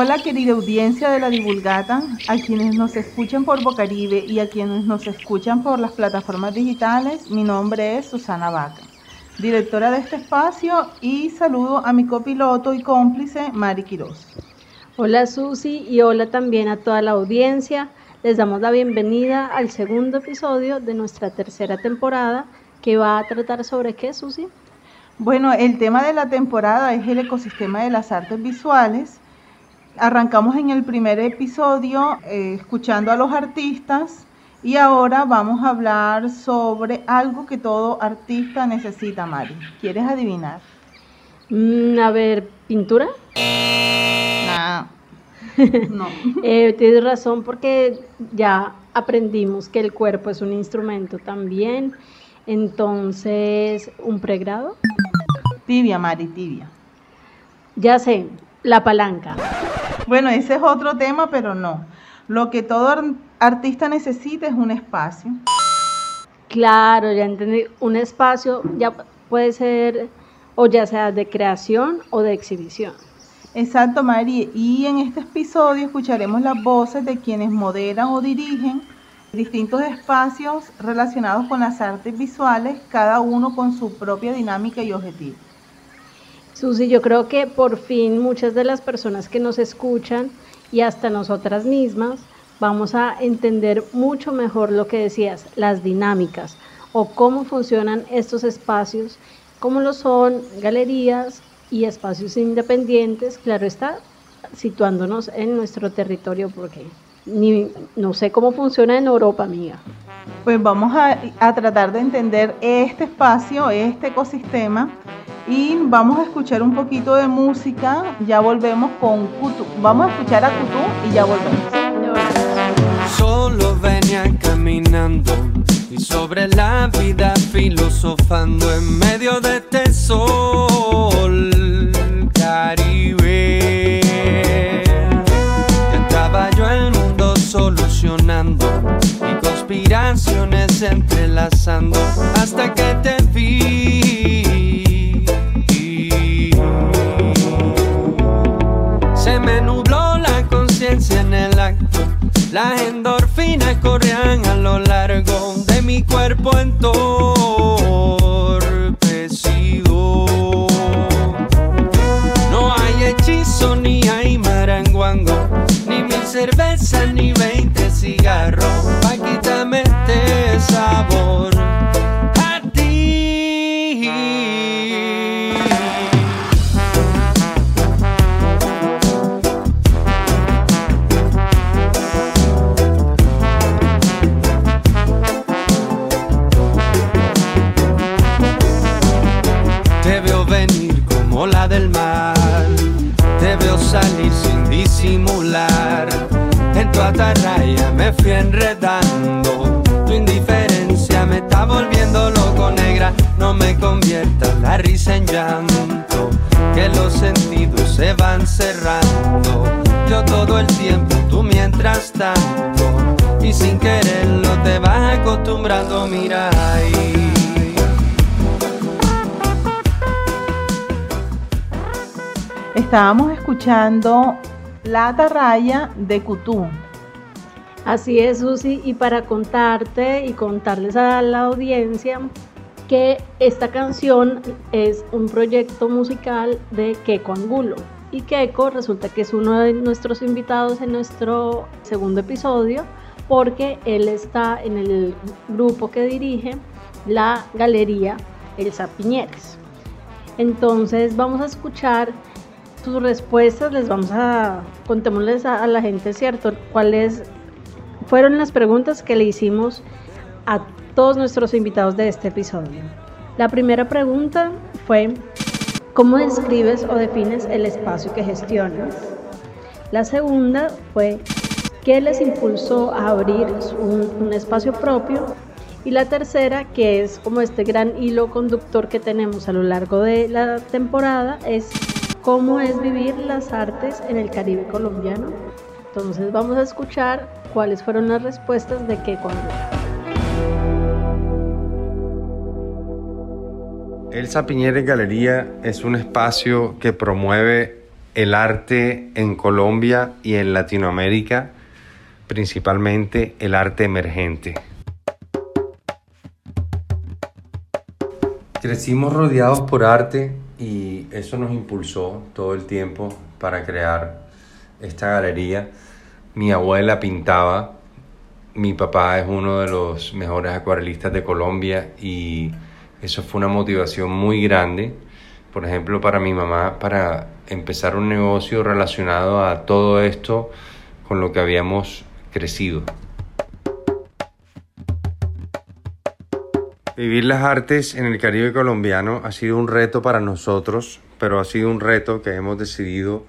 Hola querida audiencia de la Divulgata, a quienes nos escuchan por Bocaribe y a quienes nos escuchan por las plataformas digitales, mi nombre es Susana Vaca, directora de este espacio y saludo a mi copiloto y cómplice Mari Quiroz. Hola Susi y hola también a toda la audiencia. Les damos la bienvenida al segundo episodio de nuestra tercera temporada que va a tratar sobre qué, Susi. Bueno, el tema de la temporada es el ecosistema de las artes visuales Arrancamos en el primer episodio eh, escuchando a los artistas y ahora vamos a hablar sobre algo que todo artista necesita, Mari. ¿Quieres adivinar? Mm, a ver, ¿pintura? no. eh, tienes razón porque ya aprendimos que el cuerpo es un instrumento también. Entonces, ¿un pregrado? Tibia, Mari, tibia. Ya sé, la palanca. Bueno, ese es otro tema, pero no. Lo que todo artista necesita es un espacio. Claro, ya entendí. Un espacio ya puede ser o ya sea de creación o de exhibición. Exacto, Mari. Y en este episodio escucharemos las voces de quienes moderan o dirigen distintos espacios relacionados con las artes visuales, cada uno con su propia dinámica y objetivo. Susi, yo creo que por fin muchas de las personas que nos escuchan y hasta nosotras mismas vamos a entender mucho mejor lo que decías, las dinámicas o cómo funcionan estos espacios, cómo lo son galerías y espacios independientes, claro está, situándonos en nuestro territorio porque ni, no sé cómo funciona en Europa, amiga. Pues vamos a, a tratar de entender este espacio, este ecosistema y vamos a escuchar un poquito de música. Ya volvemos con Kutu. Vamos a escuchar a Kutu y ya volvemos. Solo venía caminando y sobre la vida filosofando en medio de este sol caribe. estaba yo el mundo solucionando y conspiraciones entrelazando hasta que te vi. En el acto. Las endorfinas corrían a lo largo de mi cuerpo entorpecido. No hay hechizo, ni hay maranguango, ni mil cervezas, ni veinte cigarros. Estábamos escuchando La Atarraya de Cutú. Así es, Susi, y para contarte y contarles a la audiencia que esta canción es un proyecto musical de Keiko Angulo. Y Keiko resulta que es uno de nuestros invitados en nuestro segundo episodio porque él está en el grupo que dirige la galería El Piñeres. Entonces vamos a escuchar sus respuestas les vamos a contémosles a, la gente, ¿cierto? ¿Cuáles fueron las preguntas que le hicimos a todos nuestros invitados de este episodio? La primera pregunta fue, ¿Cómo describes o defines el espacio que gestionas? La segunda fue, ¿qué les impulsó a abrir un, espacio propio? Y la tercera, que es como este gran hilo conductor que tenemos a lo largo de la temporada, es cómo es vivir las artes en el Caribe colombiano. Entonces vamos a escuchar cuáles fueron las respuestas de qué cuando. Elsa Piñeres Galería es un espacio que promueve el arte en Colombia y en Latinoamérica, principalmente el arte emergente. Crecimos rodeados por arte y eso nos impulsó todo el tiempo para crear esta galería. Mi abuela pintaba, mi papá es uno de los mejores acuarelistas de Colombia y eso fue una motivación muy grande, por ejemplo, para mi mamá, para empezar un negocio relacionado a todo esto con lo que habíamos crecido. Vivir las artes en el Caribe colombiano ha sido un reto para nosotros, pero ha sido un reto que hemos decidido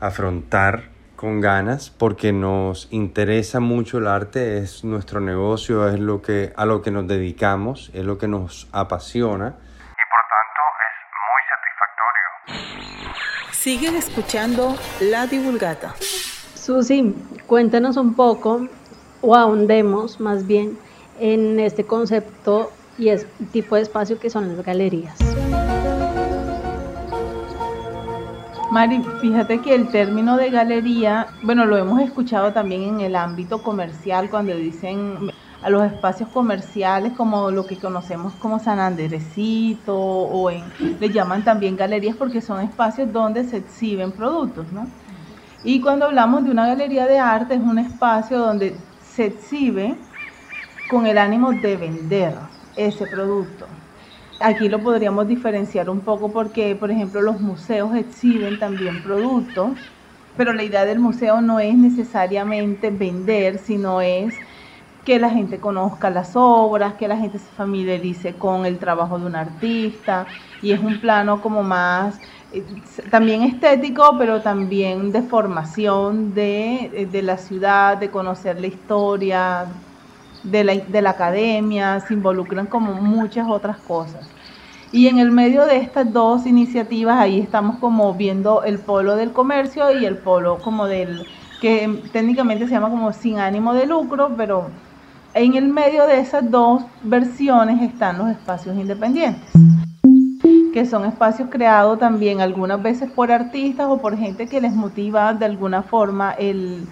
afrontar con ganas porque nos interesa mucho el arte, es nuestro negocio, es lo que a lo que nos dedicamos, es lo que nos apasiona y por tanto es muy satisfactorio. Siguen escuchando La Divulgata. Susi, cuéntanos un poco o ahondemos más bien en este concepto y es tipo de espacio que son las galerías. Mari, fíjate que el término de galería, bueno, lo hemos escuchado también en el ámbito comercial cuando dicen a los espacios comerciales como lo que conocemos como San Andresito o le llaman también galerías porque son espacios donde se exhiben productos, ¿no? Y cuando hablamos de una galería de arte es un espacio donde se exhibe con el ánimo de vender ese producto. Aquí lo podríamos diferenciar un poco porque, por ejemplo, los museos exhiben también productos, pero la idea del museo no es necesariamente vender, sino es que la gente conozca las obras, que la gente se familiarice con el trabajo de un artista y es un plano como más eh, también estético, pero también de formación de, de la ciudad, de conocer la historia, de la, de la academia, se involucran como muchas otras cosas. Y en el medio de estas dos iniciativas, ahí estamos como viendo el polo del comercio y el polo como del, que técnicamente se llama como sin ánimo de lucro, pero en el medio de esas dos versiones están los espacios independientes, que son espacios creados también algunas veces por artistas o por gente que les motiva de alguna forma el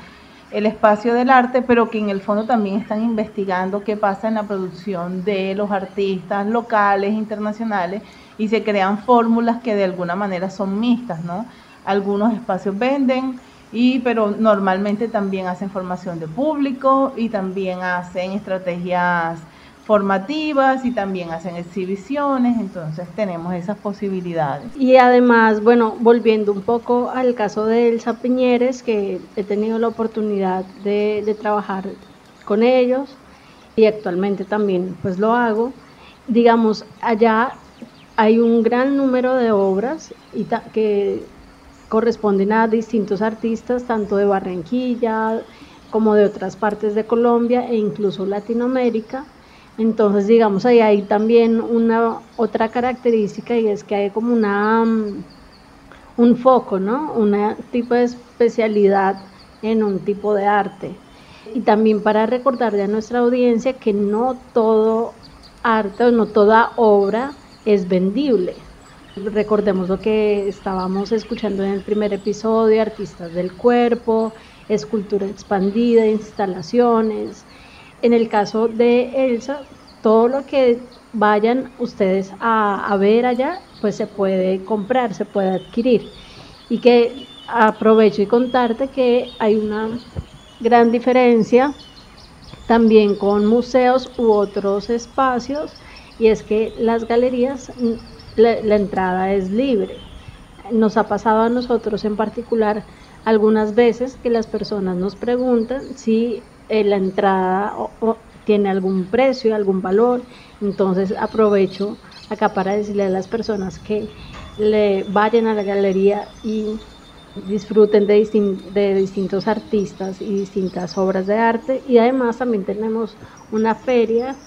el espacio del arte, pero que en el fondo también están investigando qué pasa en la producción de los artistas locales, internacionales, y se crean fórmulas que de alguna manera son mixtas, ¿no? Algunos espacios venden, y, pero normalmente también hacen formación de público y también hacen estrategias formativas y también hacen exhibiciones, entonces tenemos esas posibilidades. Y además, bueno, volviendo un poco al caso de Elsa Piñeres, que he tenido la oportunidad de, trabajar con ellos y actualmente también pues lo hago, digamos, allá hay un gran número de obras y que corresponden a distintos artistas, tanto de Barranquilla como de otras partes de Colombia e incluso Latinoamérica, entonces, digamos, ahí hay también una otra característica y es que hay como una mm, un foco, ¿no? Un tipo de especialidad en un tipo de arte. Y también para recordarle a nuestra audiencia que no todo arte o no toda obra es vendible. Recordemos lo que estábamos escuchando en el primer episodio, artistas del cuerpo, escultura expandida, instalaciones, en el caso de Elsa, todo lo que vayan ustedes a, ver allá, pues se puede comprar, se puede adquirir. Y que aprovecho y contarte que hay una gran diferencia también con museos u otros espacios y es que las galerías la, la, entrada es libre. Nos ha pasado a nosotros en particular algunas veces que las personas nos preguntan si eh, la entrada tiene algún precio, algún valor. Entonces aprovecho acá para decirle a las personas que le vayan a la galería y disfruten de, distintos artistas y distintas obras de arte y además también tenemos una feria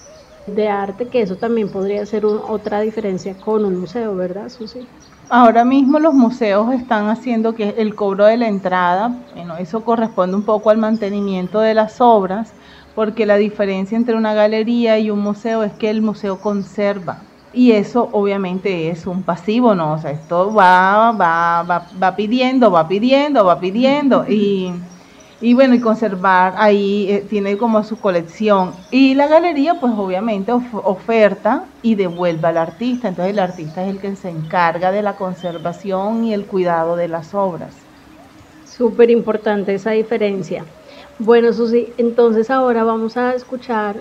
de arte que eso también podría ser otra diferencia con un museo, ¿verdad, Susi? Ahora mismo los museos están haciendo que el cobro de la entrada, bueno, eso corresponde un poco al mantenimiento de las obras, porque la diferencia entre una galería y un museo es que el museo conserva y eso obviamente es un pasivo, ¿no? O sea, esto va, va, va, va pidiendo, va pidiendo, va pidiendo y, y bueno, y conservar ahí eh, tiene como su colección. Y la galería pues obviamente oferta y devuelve al artista, entonces el artista es el que se encarga de la conservación y el cuidado de las obras. Súper importante esa diferencia. Bueno, Susi, entonces ahora vamos a escuchar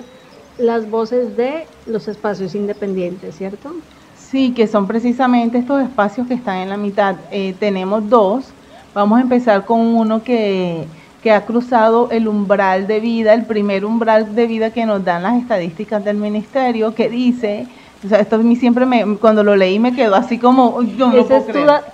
las voces de los espacios independientes, ¿cierto? Sí, que son precisamente estos espacios que están en la mitad. Eh, tenemos dos. Vamos a empezar con uno que, que ha cruzado el umbral de vida, el primer umbral de vida que nos dan las estadísticas del ministerio, que dice, o sea, esto a mí siempre me, cuando lo leí me quedó así como, yo no Ese es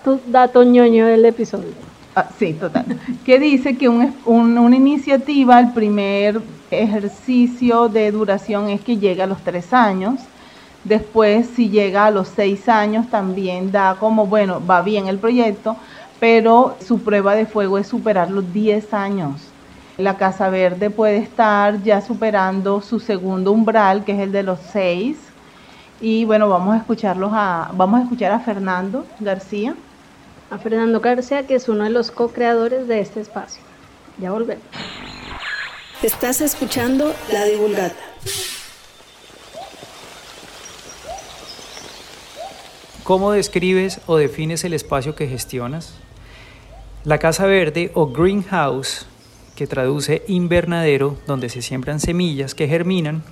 tu, dato ñoño del episodio. Ah, sí, total. que dice que un, una iniciativa, el primer ejercicio de duración es que llega a los tres años. Después, si llega a los seis años, también da como, bueno, va bien el proyecto, pero su prueba de fuego es superar los 10 años. La Casa Verde puede estar ya superando su segundo umbral, que es el de los seis. Y bueno, vamos a escucharlos a, vamos a escuchar a Fernando García. A Fernando García, que es uno de los co-creadores de este espacio. Ya volvemos. Estás escuchando La Divulgata. ¿Cómo describes o defines el espacio que gestionas? La Casa Verde o Greenhouse, que traduce invernadero, donde se siembran semillas que germinan,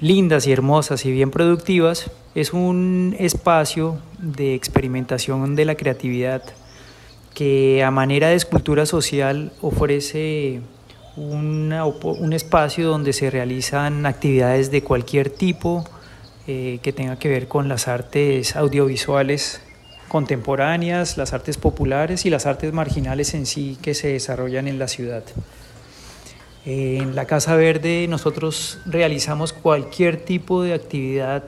lindas y hermosas y bien productivas, es un espacio de experimentación de la creatividad que a manera de escultura social ofrece un espacio donde se realizan actividades de cualquier tipo eh, que tenga que ver con las artes audiovisuales contemporáneas, las artes populares y las artes marginales en sí que se desarrollan en la ciudad. En la Casa Verde nosotros realizamos cualquier tipo de actividad,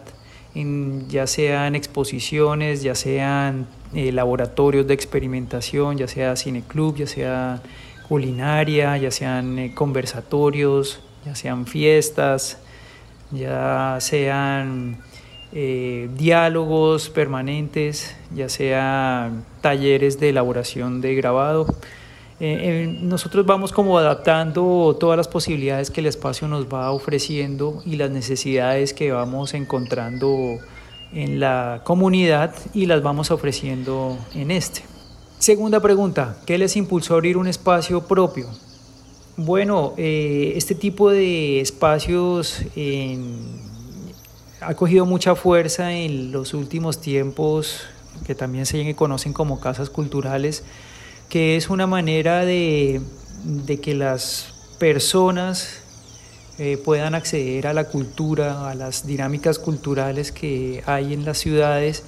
ya sean exposiciones, ya sean eh, laboratorios de experimentación, ya sea cineclub, ya sea culinaria, ya sean eh, conversatorios, ya sean fiestas, ya sean eh, diálogos permanentes, ya sean talleres de elaboración de grabado. Eh, nosotros vamos como adaptando todas las posibilidades que el espacio nos va ofreciendo y las necesidades que vamos encontrando en la comunidad y las vamos ofreciendo en este. Segunda pregunta, ¿qué les impulsó a abrir un espacio propio? Bueno, eh, este tipo de espacios ha cogido mucha fuerza en los últimos tiempos, que también se conocen como casas culturales, que es una manera de, que las personas eh, puedan acceder a la cultura, a las dinámicas culturales que hay en las ciudades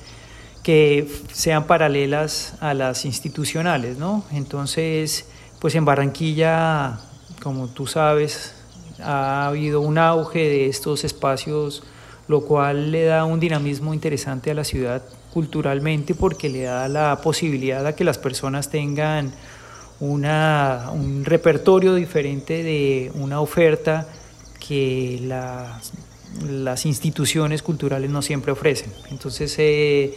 que sean paralelas a las institucionales, ¿no? Entonces, pues en Barranquilla, como tú sabes, ha habido un auge de estos espacios, lo cual le da un dinamismo interesante a la ciudad culturalmente porque le da la posibilidad a que las personas tengan una, un repertorio diferente de una oferta que las, las instituciones culturales no siempre ofrecen. Entonces, eh,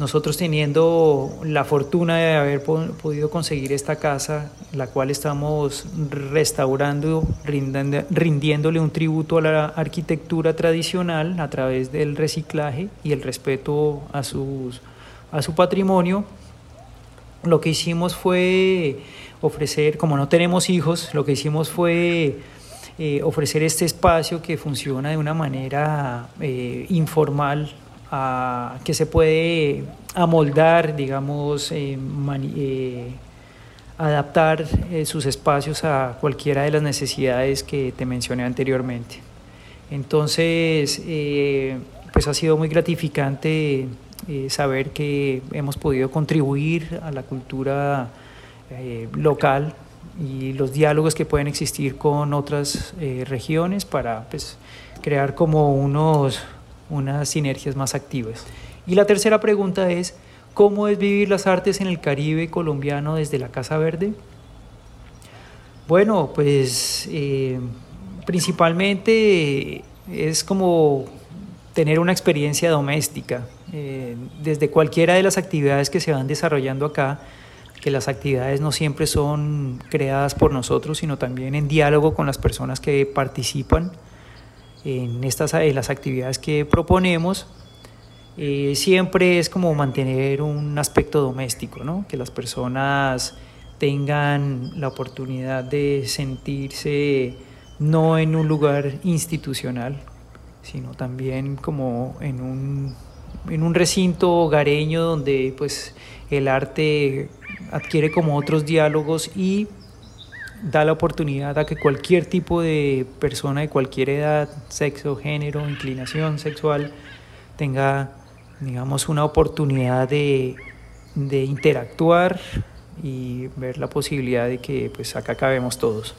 nosotros teniendo la fortuna de haber podido conseguir esta casa, la cual estamos restaurando, rindiéndole un tributo a la arquitectura tradicional a través del reciclaje y el respeto a, su patrimonio, lo que hicimos fue ofrecer, como no tenemos hijos, lo que hicimos fue eh, ofrecer este espacio que funciona de una manera eh, informal que se puede amoldar, digamos, eh, eh, adaptar eh, sus espacios a cualquiera de las necesidades que te mencioné anteriormente. Entonces, pues ha sido muy gratificante eh, saber que hemos podido contribuir a la cultura eh, local y los diálogos que pueden existir con otras eh, regiones para pues, crear como unos, unas sinergias más activas. Y la tercera pregunta es, ¿cómo es vivir las artes en el Caribe colombiano desde la Casa Verde? Bueno, pues principalmente es como tener una experiencia doméstica, eh, desde cualquiera de las actividades que se van desarrollando acá, que las actividades no siempre son creadas por nosotros, sino también en diálogo con las personas que participan en, estas, las actividades que proponemos. Eh, siempre es como mantener un aspecto doméstico, ¿no? que las personas tengan la oportunidad de sentirse no en un lugar institucional, sino también como en un, en un recinto hogareño donde pues el arte adquiere como otros diálogos y da la oportunidad a que cualquier tipo de persona de cualquier edad, sexo, género, inclinación sexual tenga, digamos, una oportunidad de, de interactuar y ver la posibilidad de que pues acá cabemos todos.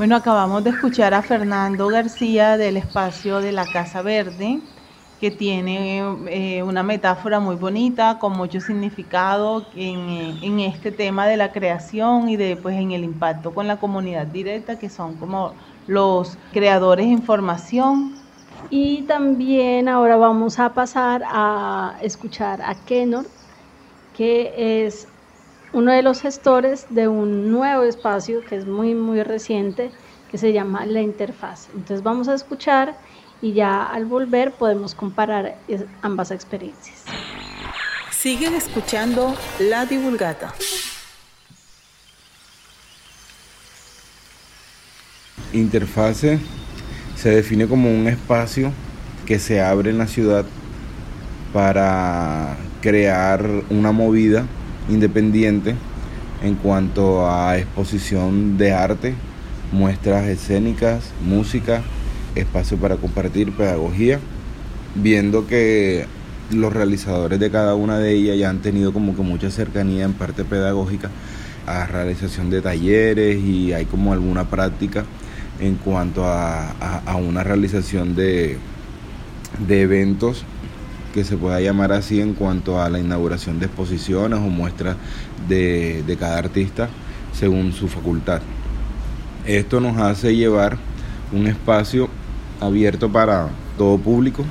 Bueno, acabamos de escuchar a Fernando García del espacio de la Casa Verde, que tiene eh, una metáfora muy bonita, con mucho significado en, este tema de la creación y de pues en el impacto con la comunidad directa, que son como los creadores de información. Y también ahora vamos a pasar a escuchar a Kenor, que es uno de los gestores de un nuevo espacio que es muy, muy reciente, que se llama La Interfaz. Entonces vamos a escuchar y ya al volver podemos comparar ambas experiencias. Siguen escuchando La Divulgata. Interfase se define como un espacio que se abre en la ciudad para crear una movida independiente en cuanto a exposición de arte, muestras escénicas, música, espacio para compartir, pedagogía, viendo que los realizadores de cada una de ellas ya han tenido como que mucha cercanía en parte pedagógica a realización de talleres y hay como alguna práctica en cuanto a, una realización de, de eventos que se pueda llamar así en cuanto a la inauguración de exposiciones o muestras de, cada artista según su facultad. Esto nos hace llevar un espacio abierto para todo público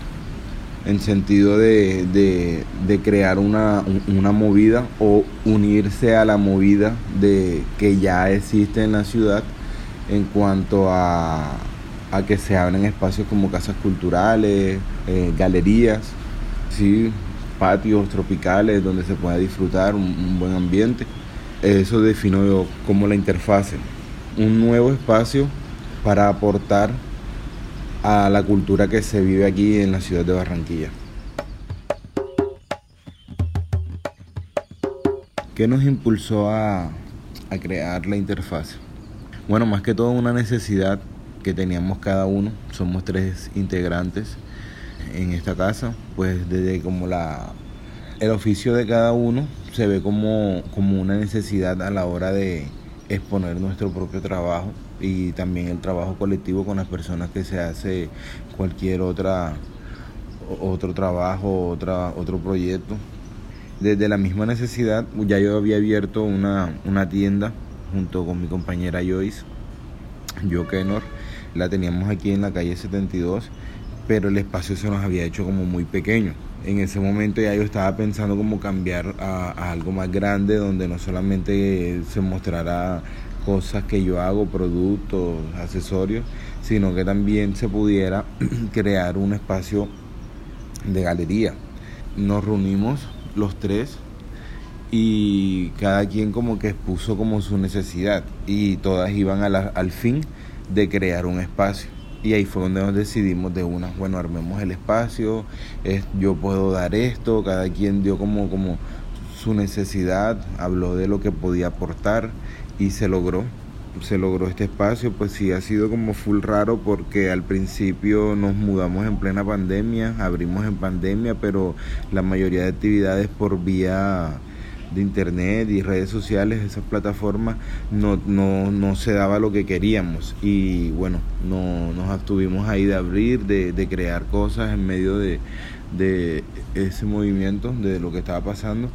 en sentido de, crear una, movida o unirse a la movida de, que ya existe en la ciudad en cuanto a, que se abren espacios como casas culturales, eh, galerías, sí, patios tropicales donde se pueda disfrutar un, buen ambiente. Eso defino yo como la interfase, un nuevo espacio para aportar a la cultura que se vive aquí en la ciudad de Barranquilla. ¿Qué nos impulsó a, a crear la interfase? Bueno, más que todo una necesidad que teníamos cada uno, somos tres integrantes en esta casa, pues desde como la el oficio de cada uno se ve como, como una necesidad a la hora de exponer nuestro propio trabajo y también el trabajo colectivo con las personas que se hace cualquier otra otro trabajo, otra, otro proyecto. Desde la misma necesidad, ya yo había abierto una, una tienda junto con mi compañera Joyce, yo Kenor, la teníamos aquí en la calle 72 pero el espacio se nos había hecho como muy pequeño. En ese momento ya yo estaba pensando como cambiar a, algo más grande donde no solamente se mostrara cosas que yo hago, productos, accesorios, sino que también se pudiera crear un espacio de galería. Nos reunimos los tres y cada quien como que expuso como su necesidad y todas iban al fin de crear un espacio. Y ahí fue donde nos decidimos de una, bueno, armemos el espacio, es, yo puedo dar esto, cada quien dio como, como su necesidad, habló de lo que podía aportar y se logró. Se logró este espacio, pues sí ha sido como full raro porque al principio nos mudamos en plena pandemia, abrimos en pandemia, pero la mayoría de actividades por vía de internet y redes sociales, esas plataformas, no, no, no se daba lo que queríamos. Y bueno, no, nos abstuvimos ahí de abrir, de, de crear cosas en medio de, de ese movimiento, de lo que estaba pasando.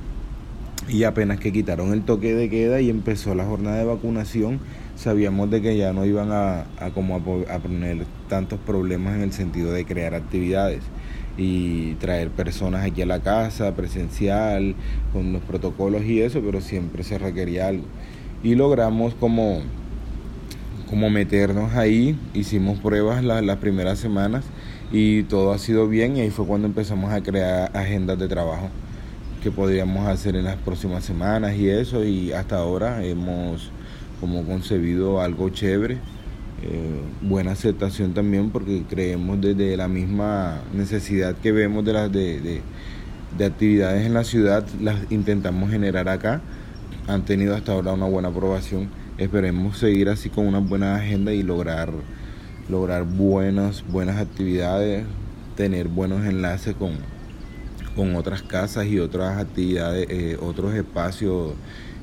Y apenas que quitaron el toque de queda y empezó la jornada de vacunación, sabíamos de que ya no iban a, a como a poner tantos problemas en el sentido de crear actividades y traer personas aquí a la casa, presencial, con los protocolos y eso, pero siempre se requería algo. Y logramos como, como meternos ahí, hicimos pruebas las primeras semanas y todo ha sido bien y ahí fue cuando empezamos a crear agendas de trabajo que podríamos hacer en las próximas semanas y eso y hasta ahora hemos como concebido algo chévere eh, buena aceptación también porque creemos desde la misma necesidad que vemos de las de, actividades en la ciudad las intentamos generar acá. Han tenido hasta ahora una buena aprobación. Esperemos seguir así con una buena agenda y lograr lograr buenas buenas actividades tener buenos enlaces con, con otras casas y otras actividades eh, otros espacios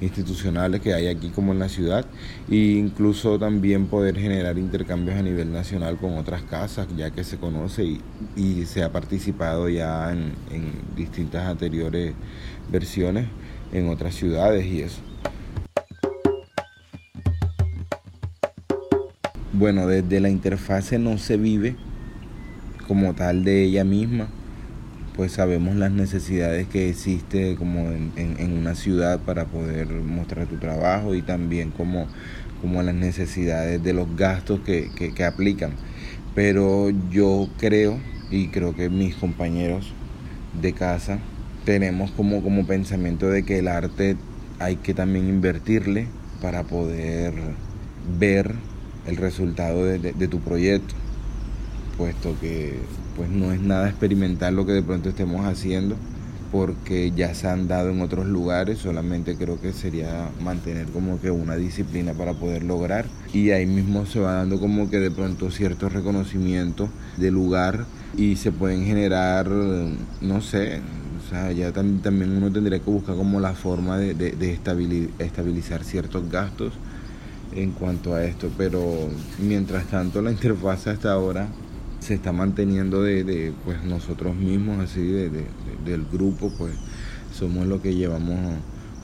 institucionales que hay aquí como en la ciudad e incluso también poder generar intercambios a nivel nacional con otras casas ya que se conoce y, se ha participado ya en, en distintas anteriores versiones en otras ciudades y eso. Bueno, desde la interfase no se vive como tal de ella misma, pues sabemos las necesidades que existe como en, una ciudad para poder mostrar tu trabajo y también como, como las necesidades de los gastos que, que, aplican. Pero yo creo, y creo que mis compañeros de casa, tenemos como, como pensamiento de que el arte hay que también invertirle para poder ver el resultado de tu proyecto, puesto que pues no es nada experimental lo que de pronto estemos haciendo porque ya se han dado en otros lugares, solamente creo que sería mantener como que una disciplina para poder lograr. Y ahí mismo se va dando como que de pronto ciertos reconocimientos de lugar y se pueden generar, no sé, o sea, ya también uno tendría que buscar como la forma de, de estabilizar ciertos gastos en cuanto a esto, pero mientras tanto la interfaz hasta ahora se está manteniendo de, pues nosotros mismos, así de, del grupo, pues somos los que llevamos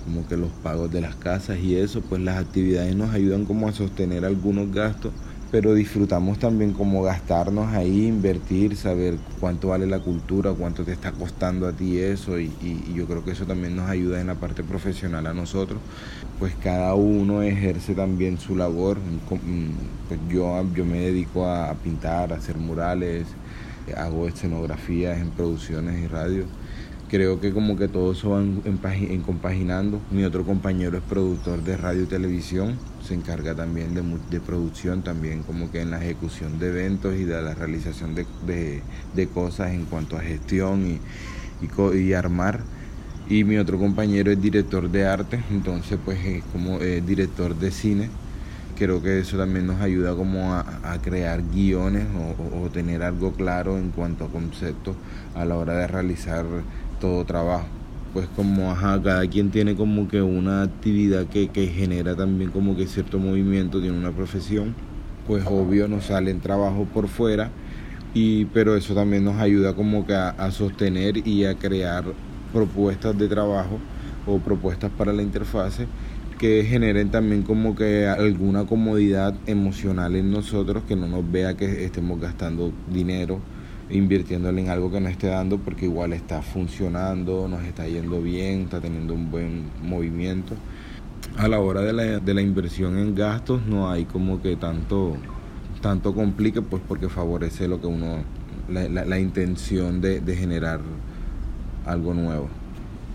como que los pagos de las casas y eso, pues las actividades nos ayudan como a sostener algunos gastos pero disfrutamos también como gastarnos ahí, invertir, saber cuánto vale la cultura, cuánto te está costando a ti eso y, yo creo que eso también nos ayuda en la parte profesional a nosotros, pues cada uno ejerce también su labor, pues yo, yo me dedico a pintar, a hacer murales, hago escenografías en producciones y radio creo que como que todo eso va en, compaginando. Mi otro compañero es productor de radio y televisión, se encarga también de, producción, también como que en la ejecución de eventos y de la realización de, cosas en cuanto a gestión y, armar. Y mi otro compañero es director de arte, entonces pues es como director de cine. Creo que eso también nos ayuda como a, crear guiones o, o tener algo claro en cuanto a conceptos a la hora de realizar todo trabajo. Pues como cada quien tiene como que una actividad que, genera también como que cierto movimiento, tiene una profesión, pues obvio nos salen trabajo por fuera, y, pero eso también nos ayuda como que a, sostener y a crear propuestas de trabajo o propuestas para la interfase que generen también como que alguna comodidad emocional en nosotros, que no nos vea que estemos gastando dinero invirtiéndole en algo que nos esté dando porque igual está funcionando, nos está yendo bien, está teniendo un buen movimiento. A la hora de la, de la inversión en gastos no hay como que tanto, tanto complique pues porque favorece lo que uno, la, la, intención de, de generar algo nuevo.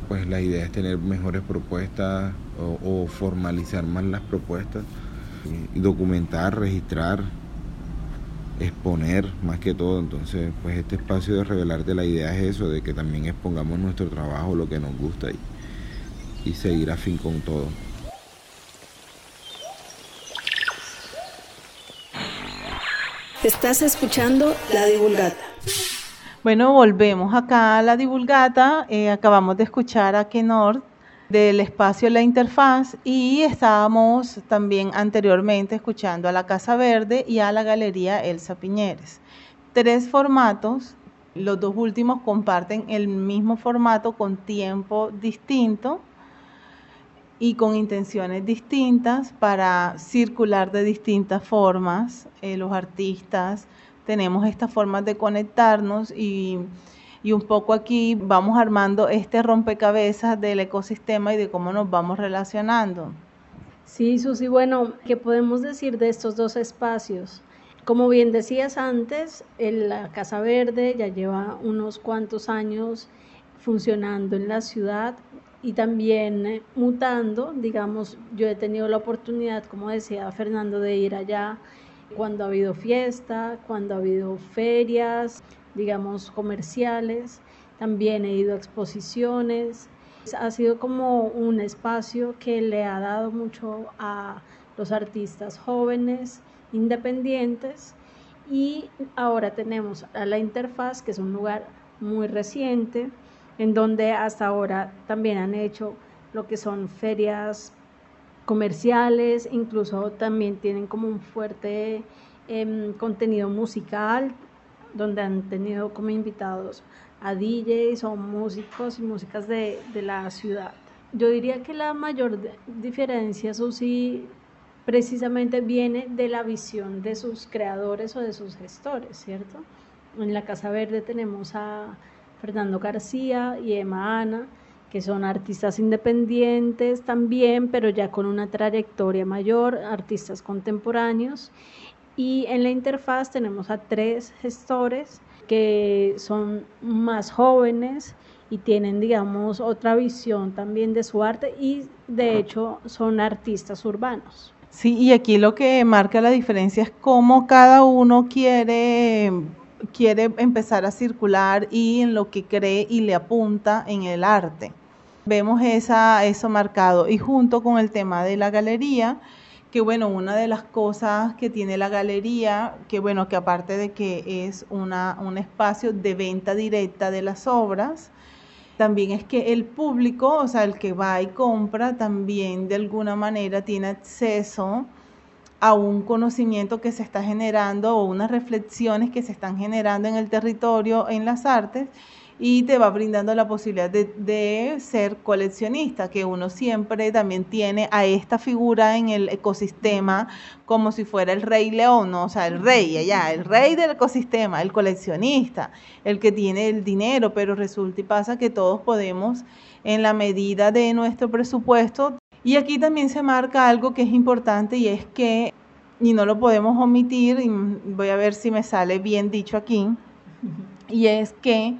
Pues la idea es tener mejores propuestas o, o formalizar más las propuestas, documentar, registrar exponer más que todo. Entonces, pues este espacio de revelarte la idea es eso, de que también expongamos nuestro trabajo, lo que nos gusta y, y seguir a fin con todo. Estás escuchando La Divulgata. Bueno, volvemos acá a La Divulgata. Eh, acabamos de escuchar a Kenor del espacio La Interfaz y estábamos también anteriormente escuchando a la Casa Verde y a la Galería Elsa Piñeres. Tres formatos, los dos últimos comparten el mismo formato con tiempo distinto y con intenciones distintas para circular de distintas formas. Eh, los artistas tenemos estas formas de conectarnos y y un poco aquí vamos armando este rompecabezas del ecosistema y de cómo nos vamos relacionando. Sí, Susi, bueno, ¿qué podemos decir de estos dos espacios? Como bien decías antes, la Casa Verde ya lleva unos cuantos años funcionando en la ciudad y también eh, mutando. Digamos, yo he tenido la oportunidad, como decía Fernando, de ir allá cuando ha habido fiesta, cuando ha habido ferias, digamos, comerciales, también he ido a exposiciones. Ha sido como un espacio que le ha dado mucho a los artistas jóvenes, independientes, y ahora tenemos a la interfaz, que es un lugar muy reciente, en donde hasta ahora también han hecho lo que son ferias comerciales, incluso también tienen como un fuerte em, contenido musical, donde han tenido como invitados a DJs o músicos y músicas de, la ciudad. Yo diría que la mayor diferencia, Susi, precisamente viene de la visión de sus creadores o de sus gestores, ¿cierto? En la Casa Verde tenemos a Fernando García y Emma Ana, que son artistas independientes también, pero ya con una trayectoria mayor, artistas contemporáneos. Y en la interfaz tenemos a tres gestores que son más jóvenes y tienen, digamos, otra visión también de su arte y de hecho son artistas urbanos. Sí, y aquí lo que marca la diferencia es cómo cada uno quiere, quiere empezar a circular y en lo que cree y le apunta en el arte. Vemos esa, eso marcado y junto con el tema de la galería, que bueno, una de las cosas que tiene la galería, que bueno, que aparte de que es una, un espacio de venta directa de las obras, también es que el público, o sea, el que va y compra, también de alguna manera tiene acceso a un conocimiento que se está generando o unas reflexiones que se están generando en el territorio, en las artes, y te va brindando la posibilidad de, ser coleccionista, que uno siempre también tiene a esta figura en el ecosistema como si fuera el rey león, ¿no? o sea, el rey allá, el rey del ecosistema, el coleccionista, el que tiene el dinero, pero resulta y pasa que todos podemos en la medida de nuestro presupuesto. Y aquí también se marca algo que es importante y es que, y no lo podemos omitir, y voy a ver si me sale bien dicho aquí, y es que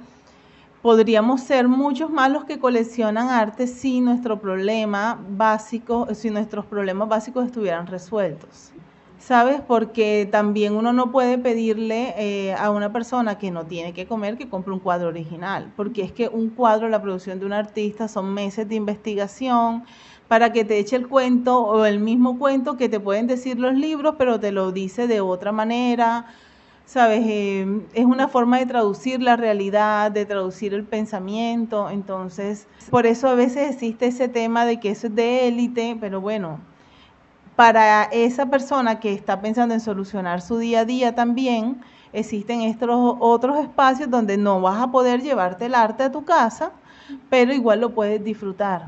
podríamos ser muchos más los que coleccionan arte si nuestro problema básico, si nuestros problemas básicos estuvieran resueltos. ¿Sabes? Porque también uno no puede pedirle eh, a una persona que no tiene que comer que compre un cuadro original, porque es que un cuadro, la producción de un artista, son meses de investigación para que te eche el cuento o el mismo cuento que te pueden decir los libros, pero te lo dice de otra manera, ¿sabes? Eh, es una forma de traducir la realidad, de traducir el pensamiento, entonces, por eso a veces existe ese tema de que eso es de élite, pero bueno, para esa persona que está pensando en solucionar su día a día también, existen estos otros espacios donde no vas a poder llevarte el arte a tu casa, pero igual lo puedes disfrutar.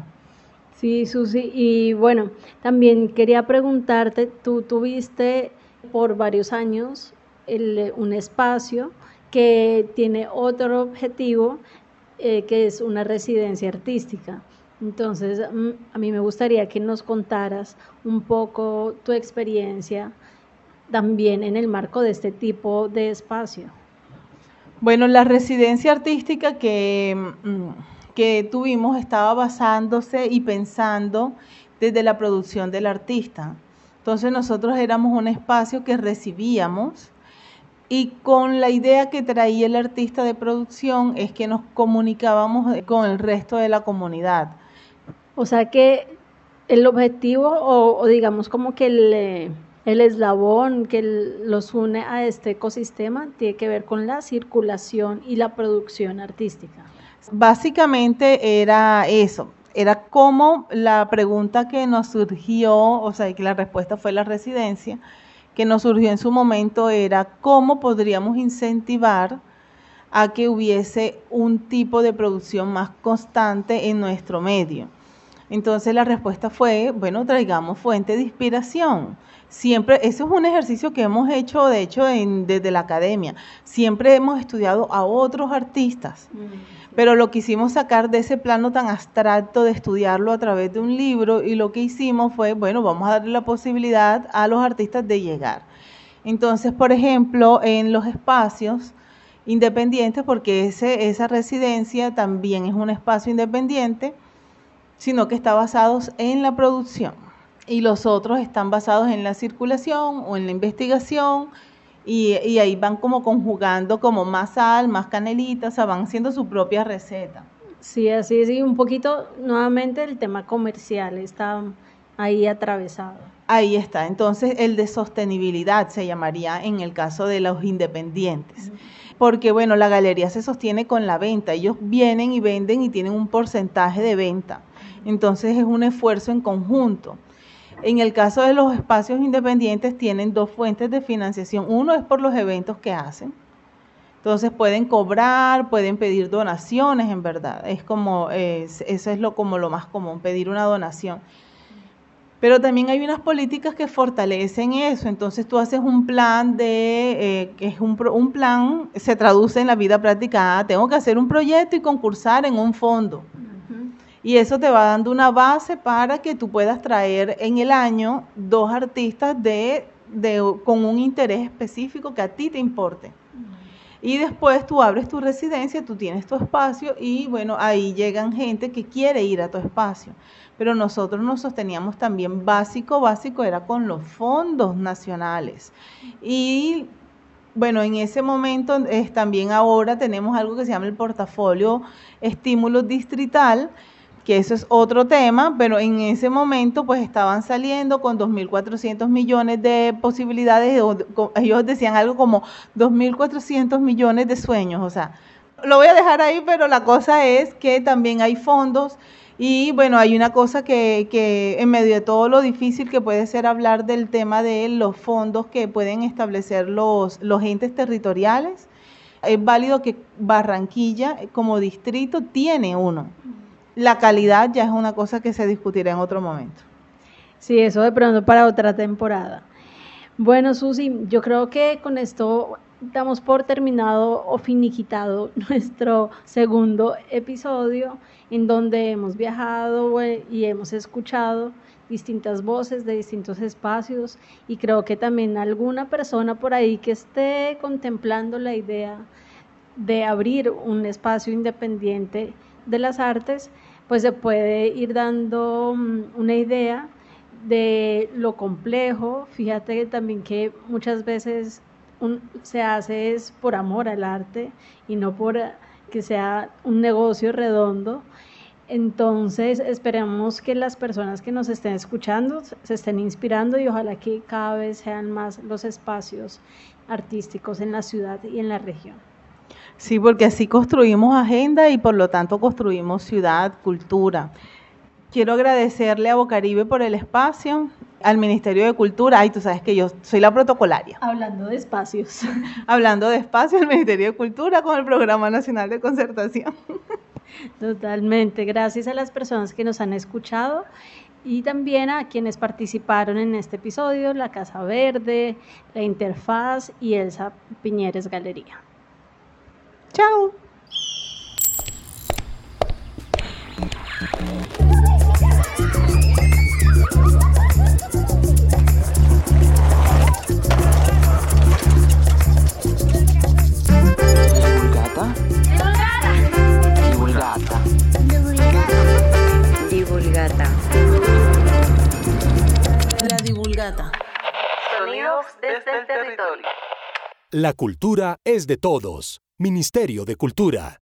Sí, Susi, y bueno, también quería preguntarte, tú tuviste por varios años un espacio que tiene otro objetivo, eh, que es una residencia artística. Entonces, mm, a mí me gustaría que nos contaras un poco tu experiencia también en el marco de este tipo de espacio. Bueno, la residencia artística que, mm, que tuvimos estaba basándose y pensando desde la producción del artista. Entonces nosotros éramos un espacio que recibíamos y con la idea que traía el artista de producción es que nos comunicábamos con el resto de la comunidad. O sea que el objetivo o, digamos como que el, eh, el eslabón que los une a este ecosistema tiene que ver con la circulación y la producción artística. Básicamente era eso, era como la pregunta que nos surgió, o sea, que la respuesta fue la residencia, que nos surgió en su momento era cómo podríamos incentivar a que hubiese un tipo de producción más constante en nuestro medio. Entonces la respuesta fue, bueno, traigamos fuente de inspiración. Siempre, eso es un ejercicio que hemos hecho, de hecho, desde la academia. Siempre hemos estudiado a otros artistas, mm. pero lo quisimos sacar de ese plano tan abstracto de estudiarlo a través de un libro y lo que hicimos fue, bueno, vamos a darle la posibilidad a los artistas de llegar. Entonces, por ejemplo, en los espacios independientes, porque ese, esa residencia también es un espacio independiente, sino que está basado en la producción y los otros están basados en la circulación o en la investigación y, ahí van como conjugando como más sal, más canelita, o sea, van haciendo su propia receta. Sí, así es, y un poquito nuevamente el tema comercial está ahí atravesado. Ahí está, entonces el de sostenibilidad se llamaría en el caso de los independientes. Porque bueno, la galería se sostiene con la venta, ellos vienen y venden y tienen un porcentaje de venta. Entonces es un esfuerzo en conjunto. En el caso de los espacios independientes tienen dos fuentes de financiación. Uno es por los eventos que hacen. Entonces pueden cobrar, pueden pedir donaciones, en verdad. Es como, eso es lo, como lo más común, pedir una donación. Pero también hay unas políticas que fortalecen eso. Entonces tú haces un plan de, eh, que es un, un, plan, se traduce en la vida práctica. Ah, tengo que hacer un proyecto y concursar en un fondo y eso te va dando una base para que tú puedas traer en el año dos artistas de, con un interés específico que a ti te importe. Y después tú abres tu residencia, tú tienes tu espacio y bueno, ahí llegan gente que quiere ir a tu espacio. Pero nosotros nos sosteníamos también básico, básico era con los fondos nacionales. Y bueno, en ese momento es, también ahora tenemos algo que se llama el portafolio estímulo distrital, que eso es otro tema, pero en ese momento pues estaban saliendo con 2.400 millones de posibilidades, ellos decían algo como 2.400 millones de sueños, o sea, lo voy a dejar ahí, pero la cosa es que también hay fondos y bueno, hay una cosa que, que en medio de todo lo difícil que puede ser hablar del tema de los fondos que pueden establecer los, los entes territoriales, es válido que Barranquilla como distrito tiene uno la calidad ya es una cosa que se discutirá en otro momento. Sí, eso de pronto para otra temporada. Bueno, Susi, yo creo que con esto damos por terminado o finiquitado nuestro segundo episodio en donde hemos viajado eh, y hemos escuchado distintas voces de distintos espacios y creo que también alguna persona por ahí que esté contemplando la idea de abrir un espacio independiente de las artes, pues se puede ir dando mm, una idea de lo complejo. Fíjate también que muchas veces se hace es por amor al arte y no por que sea un negocio redondo. Entonces esperemos que las personas que nos estén escuchando se estén inspirando y ojalá que cada vez sean más los espacios artísticos en la ciudad y en la región. Sí, porque así construimos agenda y por lo tanto construimos ciudad, cultura. Quiero agradecerle a Bocaribe por el espacio, al Ministerio de Cultura. Ay, tú sabes que yo soy la protocolaria. Hablando de espacios. Hablando de espacios, el Ministerio de Cultura con el Programa Nacional de Concertación. Totalmente. Gracias a las personas que nos han escuchado y también a quienes participaron en este episodio, la Casa Verde, la Interfaz y Elsa Piñeres Galería. Chao. Divulgata. Divulgata. Divulgata. La divulgata. Sonidos desde el territorio. La cultura es de todos. Ministerio de Cultura.